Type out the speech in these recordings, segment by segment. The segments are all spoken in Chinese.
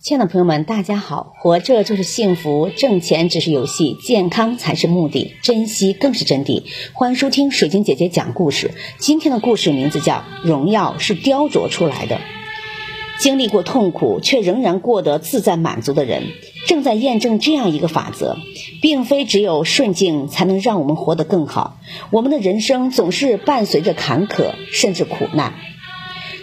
亲爱的朋友们，大家好！活着就是幸福，挣钱只是游戏，健康才是目的，珍惜更是真谛。欢迎收听水晶姐姐讲故事。今天的故事名字叫《荣耀是雕琢出来的》。经历过痛苦却仍然过得自在满足的人，正在验证这样一个法则：并非只有顺境才能让我们活得更好。我们的人生总是伴随着坎坷，甚至苦难。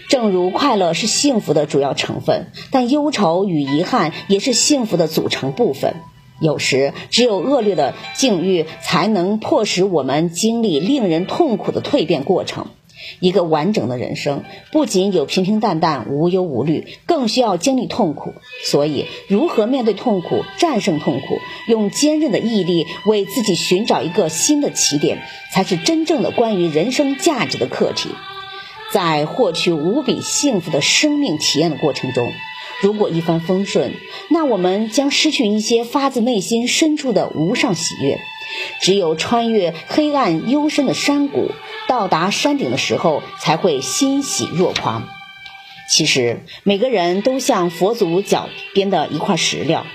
正如快乐是幸福的主要成分，但忧愁与遗憾也是幸福的组成部分。有时，只有恶劣的境遇才能迫使我们经历令人痛苦的蜕变过程。一个完整的人生，不仅有平平淡淡、无忧无虑，更需要经历痛苦。所以，如何面对痛苦、战胜痛苦，用坚韧的毅力为自己寻找一个新的起点，才是真正的关于人生价值的课题。在获取无比幸福的生命体验的过程中，如果一帆风顺，那我们将失去一些发自内心深处的无上喜悦。只有穿越黑暗幽深的山谷，到达山顶的时候，才会欣喜若狂。其实，每个人都像佛祖脚边的一块石料。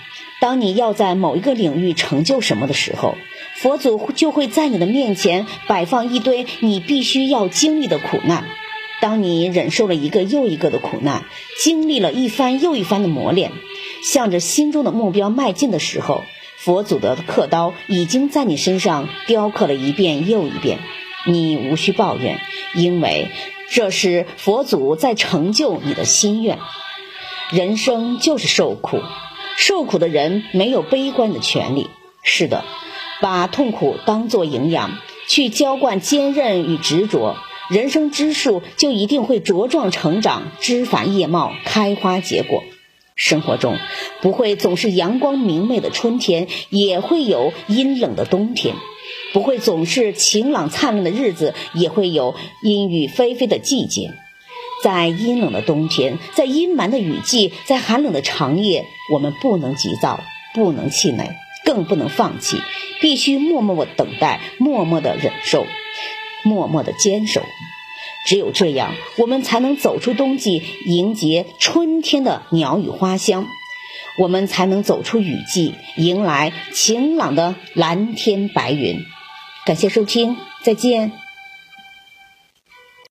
当你要在某一个领域成就什么的时候，佛祖就会在你的面前摆放一堆你必须要经历的苦难。当你忍受了一个又一个的苦难，经历了一番又一番的磨练，向着心中的目标迈进的时候，佛祖的刻刀已经在你身上雕刻了一遍又一遍。你无需抱怨，因为这是佛祖在成就你的心愿。人生就是受苦，受苦的人没有悲观的权利。是的，把痛苦当作营养，去浇灌坚韧与执着。人生之树就一定会茁壮成长，枝繁叶茂，开花结果。生活中不会总是阳光明媚的春天，也会有阴冷的冬天；不会总是晴朗灿烂的日子，也会有阴雨霏霏的季节。在阴冷的冬天，在阴霾的雨季，在寒冷的长夜，我们不能急躁，不能气馁，更不能放弃，必须默默的等待，默默的忍受。默默的坚守，只有这样，我们才能走出冬季，迎接春天的鸟语花香；我们才能走出雨季，迎来晴朗的蓝天白云。感谢收听，再见。